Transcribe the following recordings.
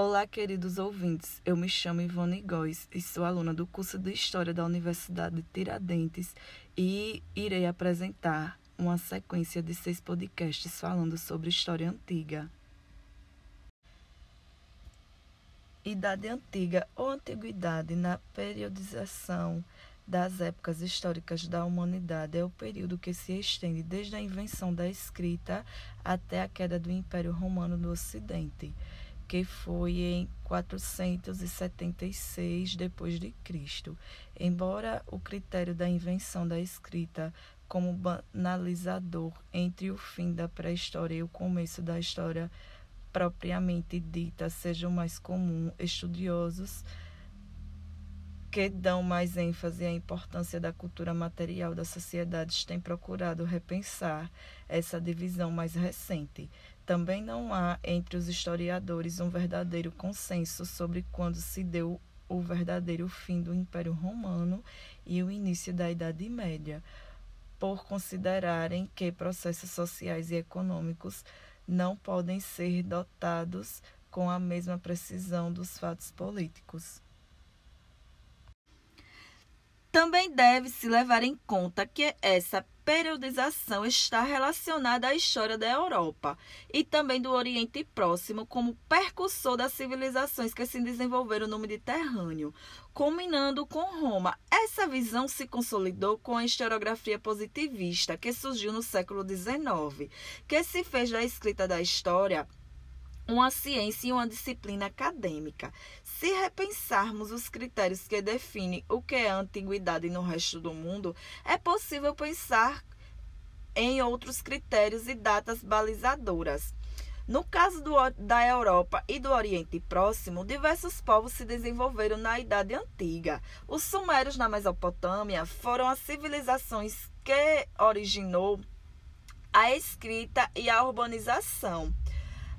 Olá, queridos ouvintes. Eu me chamo Ivone Góes e sou aluna do curso de História da Universidade de Tiradentes e irei apresentar uma sequência de seis podcasts falando sobre história antiga. Idade Antiga ou Antiguidade na periodização das épocas históricas da humanidade é o período que se estende desde a invenção da escrita até a queda do Império Romano do Ocidente, que foi em 476 depois de Cristo. Embora o critério da invenção da escrita como banalizador entre o fim da pré-história e o começo da história propriamente dita seja o mais comum, estudiosos que dão mais ênfase à importância da cultura material das sociedades têm procurado repensar essa divisão mais recente. Também não há entre os historiadores um verdadeiro consenso sobre quando se deu o verdadeiro fim do Império Romano e o início da Idade Média, por considerarem que processos sociais e econômicos não podem ser dotados com a mesma precisão dos fatos políticos. Também deve-se levar em conta que essa periodização está relacionada à história da Europa e também do Oriente Próximo como percursor das civilizações que se desenvolveram no Mediterrâneo, culminando com Roma. Essa visão se consolidou com a historiografia positivista que surgiu no século XIX, que se fez da escrita da história uma ciência e uma disciplina acadêmica. Se repensarmos os critérios que definem o que é antiguidade no resto do mundo, é possível pensar em outros critérios e datas balizadoras. No caso do, da Europa e do Oriente Próximo, diversos povos se desenvolveram na Idade Antiga. Os sumérios na Mesopotâmia foram as civilizações que originou a escrita e a urbanização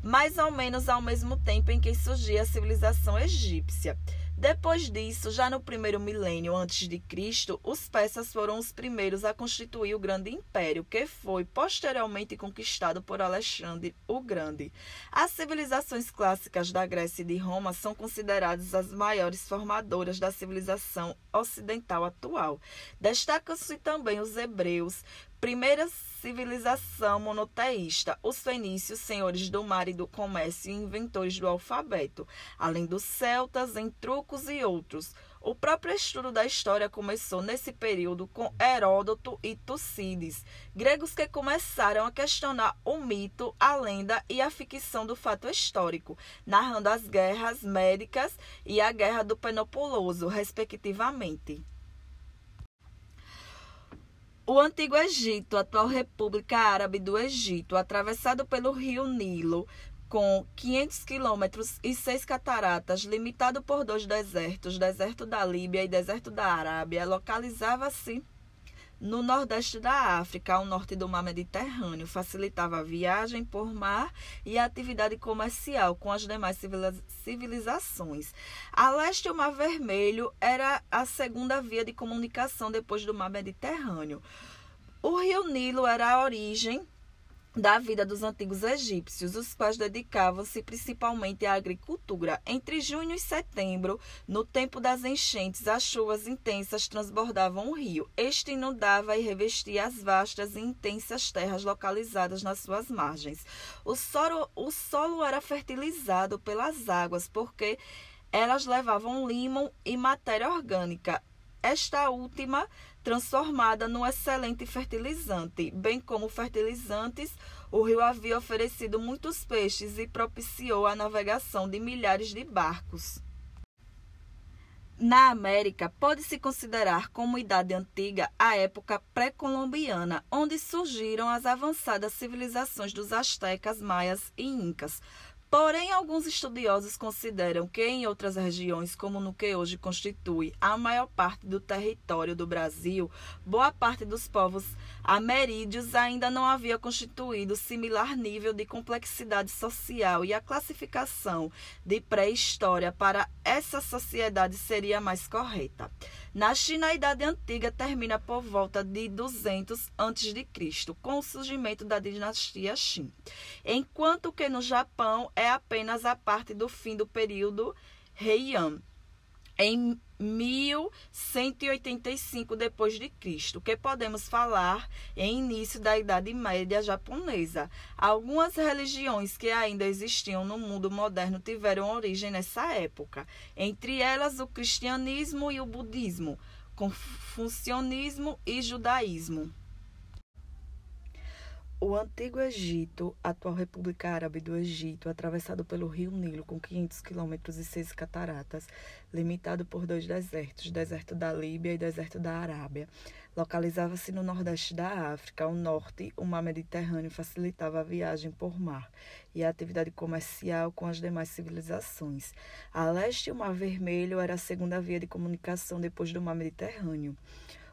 mais ou menos ao mesmo tempo em que surgia a civilização egípcia. Depois disso, já no primeiro milênio antes de Cristo, os persas foram os primeiros a constituir o grande império, que foi posteriormente conquistado por Alexandre o Grande. As civilizações clássicas da Grécia e de Roma são consideradas as maiores formadoras da civilização ocidental atual. Destacam-se também os hebreus, Primeira civilização monoteísta, os fenícios, senhores do mar e do comércio e inventores do alfabeto, além dos celtas, entrucos e outros. O próprio estudo da história começou nesse período com Heródoto e Tucídides, gregos que começaram a questionar o mito, a lenda e a ficção do fato histórico, narrando as guerras médicas e a guerra do Penopoloso, respectivamente. O Antigo Egito, atual República Árabe do Egito, atravessado pelo rio Nilo, com 500 quilômetros e seis cataratas, limitado por dois desertos, deserto da Líbia e deserto da Arábia, localizava-se no nordeste da África, ao norte do mar Mediterrâneo, facilitava a viagem por mar e a atividade comercial com as demais civilizações. A leste, o Mar Vermelho era a segunda via de comunicação depois do mar Mediterrâneo. O rio Nilo era a origem da vida dos antigos egípcios, os quais dedicavam-se principalmente à agricultura. Entre junho e setembro, no tempo das enchentes, as chuvas intensas transbordavam o rio. Este inundava e revestia as vastas e intensas terras localizadas nas suas margens. O solo, o solo era fertilizado pelas águas, porque elas levavam limo e matéria orgânica. Esta última transformada num excelente fertilizante. Bem como fertilizantes, o rio havia oferecido muitos peixes e propiciou a navegação de milhares de barcos. Na América, pode-se considerar como Idade Antiga a época pré-colombiana, onde surgiram as avançadas civilizações dos astecas, maias e incas, Porém, alguns estudiosos consideram que em outras regiões, como no que hoje constitui a maior parte do território do Brasil, boa parte dos povos ameríndios ainda não havia constituído similar nível de complexidade social e a classificação de pré-história para essa sociedade seria mais correta. Na China, a Idade Antiga termina por volta de 200 a.C., com o surgimento da dinastia Qin, enquanto que no Japão é apenas a parte do fim do período Heian, em 1185 depois de Cristo, que podemos falar em início da Idade Média japonesa. Algumas religiões que ainda existiam no mundo moderno tiveram origem nessa época, entre elas o cristianismo e o budismo, confucionismo e judaísmo. O Antigo Egito, atual República Árabe do Egito, atravessado pelo rio Nilo com 500 quilômetros e seis cataratas, limitado por dois desertos, deserto da Líbia e deserto da Arábia, localizava-se no nordeste da África. Ao norte, o mar Mediterrâneo facilitava a viagem por mar e a atividade comercial com as demais civilizações. A leste, o Mar Vermelho era a segunda via de comunicação depois do mar Mediterrâneo.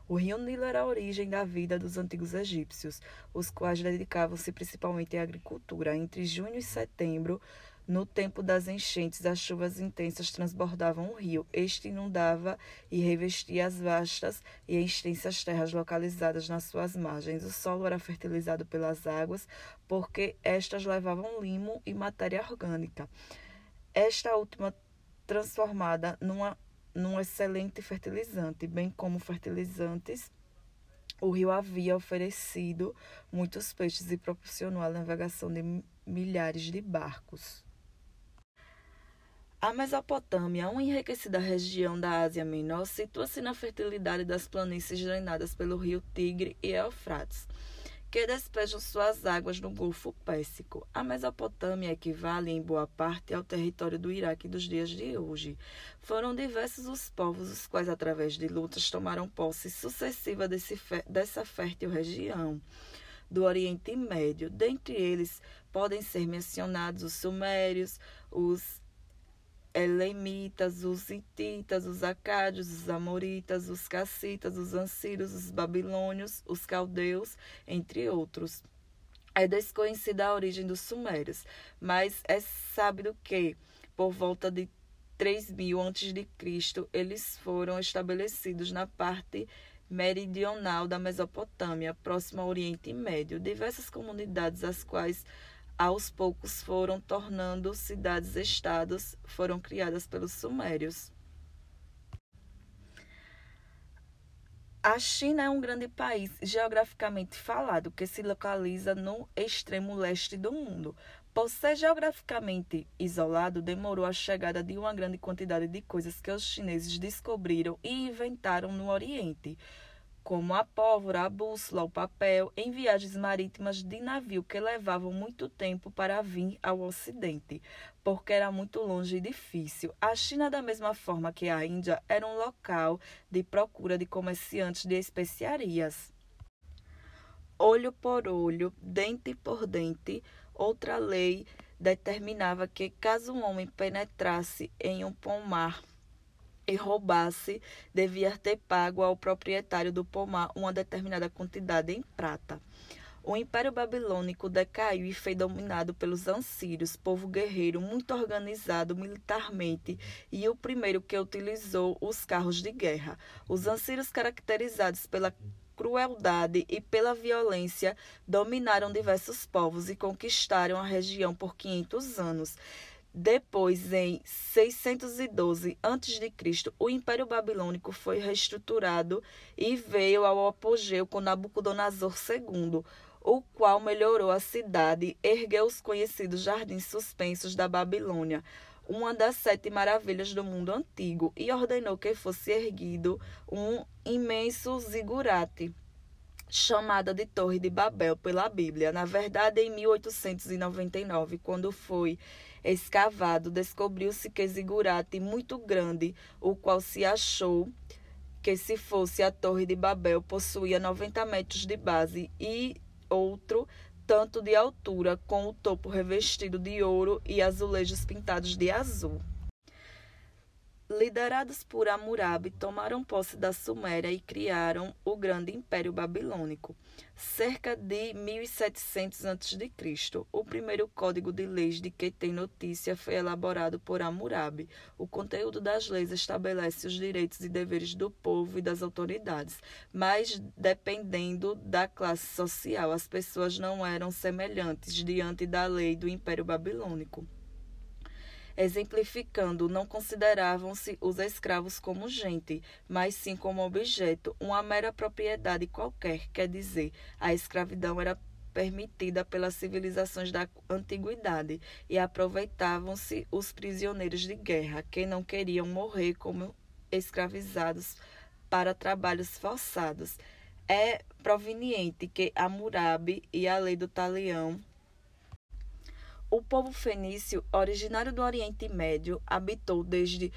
O rio Nilo era a origem da vida dos antigos egípcios, os quais dedicavam-se principalmente à agricultura. Entre junho e setembro, no tempo das enchentes, as chuvas intensas transbordavam o rio. Este inundava e revestia as vastas e extensas terras localizadas nas suas margens. O solo era fertilizado pelas águas, porque estas levavam limo e matéria orgânica. Esta última transformada numa num excelente fertilizante, bem como fertilizantes. O rio havia oferecido muitos peixes e proporcionou a navegação de milhares de barcos. A Mesopotâmia, uma enriquecida região da Ásia Menor, situa-se na fertilidade das planícies drenadas pelo rio Tigre e Eufrates que despejam suas águas no Golfo Pérsico. A Mesopotâmia equivale, em boa parte, ao território do Iraque dos dias de hoje. Foram diversos os povos os quais, através de lutas, tomaram posse sucessiva desse, dessa fértil região do Oriente Médio. Dentre eles podem ser mencionados os sumérios, os elemitas, os hititas, os acádios, os amoritas, os cassitas, os ansírios, os babilônios, os caldeus, entre outros. É desconhecida a origem dos sumérios, mas é sábio que, por volta de 3000 a.C., eles foram estabelecidos na parte meridional da Mesopotâmia, próximo ao Oriente Médio. Diversas comunidades, as quais aos poucos foram tornando cidades-estados, foram criadas pelos sumérios. A China é um grande país geograficamente falado que se localiza no extremo leste do mundo. Por ser geograficamente isolado, demorou a chegada de uma grande quantidade de coisas que os chineses descobriram e inventaram no Oriente como a pólvora, a bússola, o papel, em viagens marítimas de navio que levavam muito tempo para vir ao Ocidente, porque era muito longe e difícil. A China, da mesma forma que a Índia, era um local de procura de comerciantes de especiarias. Olho por olho, dente por dente, outra lei determinava que, caso um homem penetrasse em um pomar e roubasse, devia ter pago ao proprietário do pomar uma determinada quantidade em prata. O Império Babilônico decaiu e foi dominado pelos ansírios, povo guerreiro muito organizado militarmente e o primeiro que utilizou os carros de guerra. Os ansírios, caracterizados pela crueldade e pela violência, dominaram diversos povos e conquistaram a região por 500 anos. Depois, em 612 a.C., o Império Babilônico foi reestruturado e veio ao apogeu com Nabucodonosor II, o qual melhorou a cidade, ergueu os conhecidos jardins suspensos da Babilônia, uma das sete maravilhas do mundo antigo, e ordenou que fosse erguido um imenso zigurate chamada de Torre de Babel pela Bíblia. Na verdade, em 1899, quando foi escavado, descobriu-se que zigurate muito grande, o qual se achou que se fosse a Torre de Babel, possuía 90 metros de base e outro tanto de altura, com o topo revestido de ouro e azulejos pintados de azul liderados por Hammurabi, tomaram posse da Suméria e criaram o grande Império Babilônico. Cerca de 1700 a.C., o primeiro código de leis de que tem notícia foi elaborado por Hammurabi. O conteúdo das leis estabelece os direitos e deveres do povo e das autoridades, mas dependendo da classe social, as pessoas não eram semelhantes diante da lei do Império Babilônico. Exemplificando, não consideravam-se os escravos como gente, mas sim como objeto, uma mera propriedade qualquer, quer dizer, a escravidão era permitida pelas civilizações da antiguidade e aproveitavam-se os prisioneiros de guerra que não queriam morrer como escravizados para trabalhos forçados. É proveniente que Hammurabi e a lei do talião o povo fenício, originário do Oriente Médio, habitou desde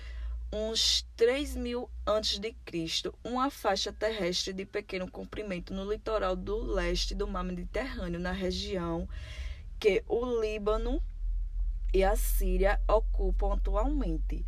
uns 3 mil antes de Cristo, uma faixa terrestre de pequeno comprimento no litoral do leste do mar Mediterrâneo, na região que o Líbano e a Síria ocupam atualmente.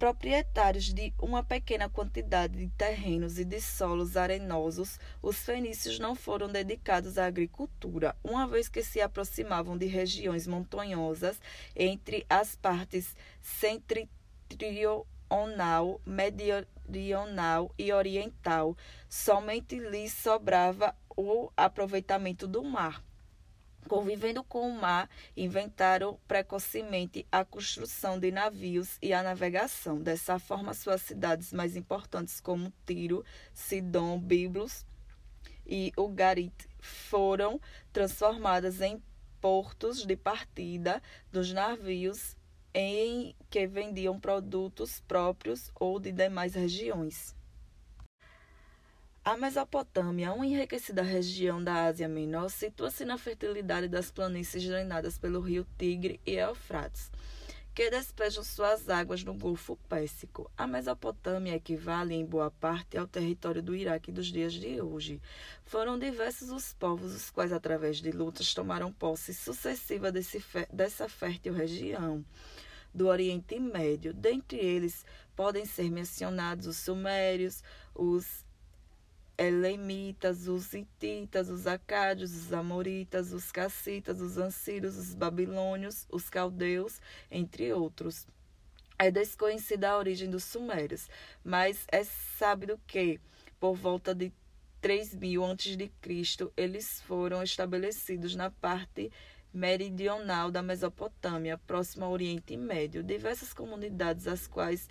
Proprietários de uma pequena quantidade de terrenos e de solos arenosos, os fenícios não foram dedicados à agricultura, uma vez que se aproximavam de regiões montanhosas entre as partes centro septentrional, meridional e oriental, somente lhes sobrava o aproveitamento do mar. Convivendo com o mar, inventaram precocemente a construção de navios e a navegação. Dessa forma, suas cidades mais importantes, como Tiro, Sidom, Biblos e Ugarit, foram transformadas em portos de partida dos navios em que vendiam produtos próprios ou de demais regiões. A Mesopotâmia, uma enriquecida região da Ásia Menor, situa-se na fertilidade das planícies drenadas pelo rio Tigre e Eufrates, que despejam suas águas no Golfo Pérsico. A Mesopotâmia equivale, em boa parte, ao território do Iraque dos dias de hoje. Foram diversos os povos os quais, através de lutas, tomaram posse sucessiva desse, dessa fértil região do Oriente Médio. Dentre eles podem ser mencionados os sumérios, os elemitas, os hititas, os acádios, os amoritas, os cassitas, os ansírios, os babilônios, os caldeus, entre outros. É desconhecida a origem dos sumérios, mas é sábio que, por volta de 3000 a.C., eles foram estabelecidos na parte meridional da Mesopotâmia, próximo ao Oriente Médio, diversas comunidades, as quais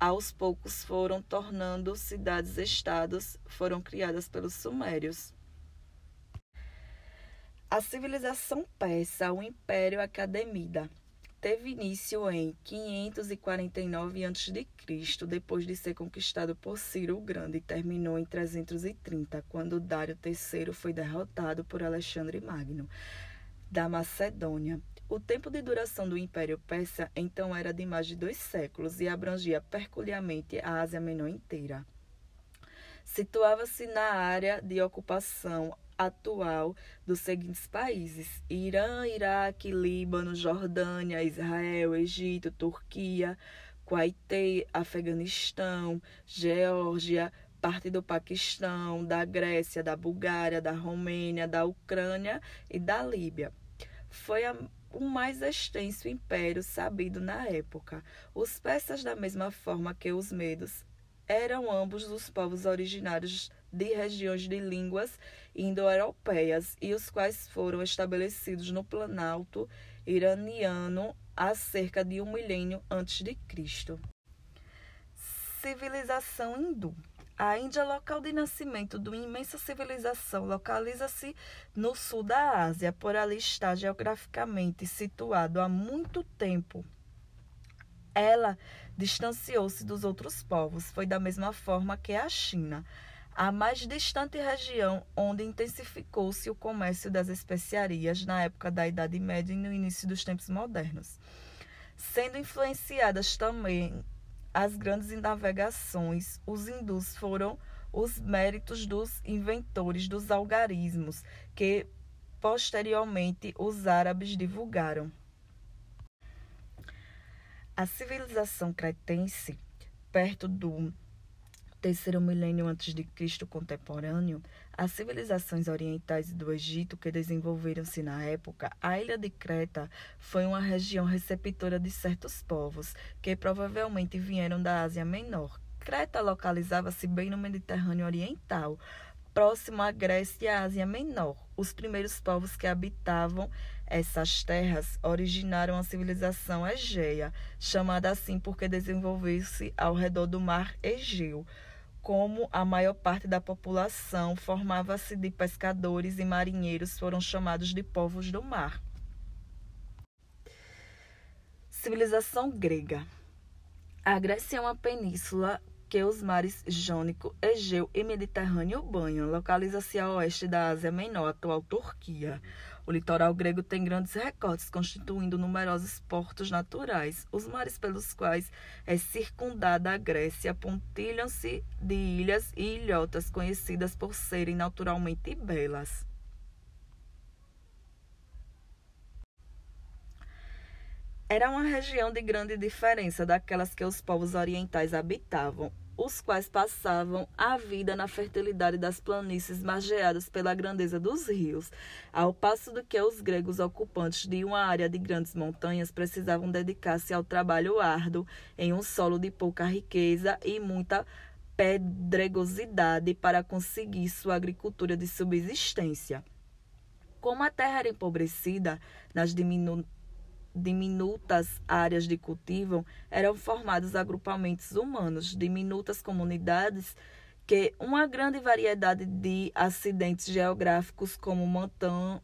aos poucos foram tornando cidades-estados, foram criadas pelos sumérios. A civilização persa, o Império Academida, teve início em 549 a.C., depois de ser conquistado por Ciro o Grande, e terminou em 330, quando Dário III foi derrotado por Alexandre Magno da Macedônia. O tempo de duração do Império Persa então era de mais de dois séculos e abrangia peculiarmente a Ásia Menor inteira. Situava-se na área de ocupação atual dos seguintes países: Irã, Iraque, Líbano, Jordânia, Israel, Egito, Turquia, Kuwait, Afeganistão, Geórgia, parte do Paquistão, da Grécia, da Bulgária, da Romênia, da Ucrânia e da Líbia. Foi a, o mais extenso império sabido na época. Os persas, da mesma forma que os medos, eram ambos os povos originários de regiões de línguas indo-europeias e os quais foram estabelecidos no Planalto iraniano há cerca de um milênio antes de Cristo. Civilização hindu. A Índia, local de nascimento de uma imensa civilização, localiza-se no sul da Ásia, por ali está geograficamente situado há muito tempo. Ela distanciou-se dos outros povos, foi da mesma forma que a China, a mais distante região onde intensificou-se o comércio das especiarias na época da Idade Média e no início dos tempos modernos, sendo influenciadas também as grandes navegações, os hindus foram os méritos dos inventores dos algarismos, que posteriormente os árabes divulgaram. A civilização cretense, perto do terceiro milênio antes de Cristo contemporâneo, as civilizações orientais do Egito que desenvolveram-se na época, a ilha de Creta foi uma região receptora de certos povos que provavelmente vieram da Ásia Menor. Creta localizava-se bem no Mediterrâneo Oriental, próximo à Grécia e à Ásia Menor. Os primeiros povos que habitavam Essas terras originaram a civilização Egeia, chamada assim porque desenvolveu-se ao redor do mar Egeu. Como a maior parte da população formava-se de pescadores e marinheiros, foram chamados de povos do mar. Civilização grega. A Grécia é uma península que os mares Jônico, Egeu e Mediterrâneo banham. Localiza-se a oeste da Ásia Menor, atual Turquia. O litoral grego tem grandes recortes, constituindo numerosos portos naturais. Os mares pelos quais é circundada a Grécia pontilham-se de ilhas e ilhotas conhecidas por serem naturalmente belas. Era uma região de grande diferença daquelas que os povos orientais habitavam os quais passavam a vida na fertilidade das planícies margeadas pela grandeza dos rios, ao passo do que os gregos ocupantes de uma área de grandes montanhas precisavam dedicar-se ao trabalho árduo em um solo de pouca riqueza e muita pedregosidade para conseguir sua agricultura de subsistência. Como a terra era empobrecida nas diminutas diminutas áreas de cultivo, eram formados agrupamentos humanos, diminutas comunidades que uma grande variedade de acidentes geográficos, como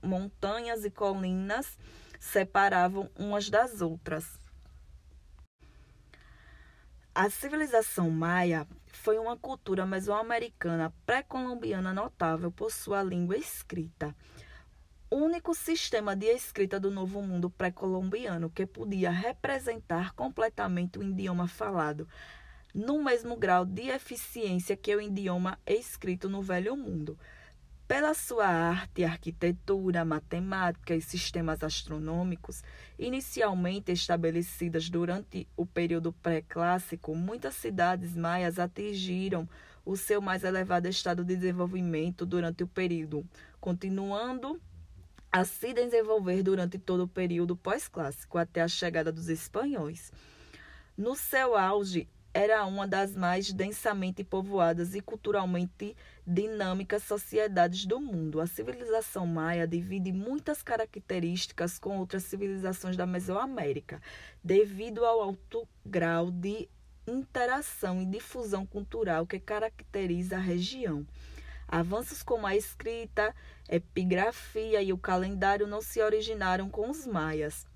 montanhas e colinas, separavam umas das outras. A civilização maia foi uma cultura mesoamericana pré-colombiana notável por sua língua escrita único sistema de escrita do Novo Mundo pré-colombiano que podia representar completamente o idioma falado, no mesmo grau de eficiência que o idioma escrito no Velho Mundo. Pela sua arte, arquitetura, matemática e sistemas astronômicos, inicialmente estabelecidas durante o período pré-clássico, muitas cidades maias atingiram o seu mais elevado estado de desenvolvimento durante o período, continuando a se desenvolver durante todo o período pós-clássico, até a chegada dos espanhóis. No seu auge, era uma das mais densamente povoadas e culturalmente dinâmicas sociedades do mundo. A civilização maia divide muitas características com outras civilizações da Mesoamérica, devido ao alto grau de interação e difusão cultural que caracteriza a região. Avanços como a escrita, epigrafia e o calendário não se originaram com os maias.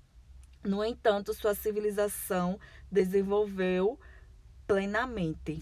No entanto, sua civilização desenvolveu plenamente.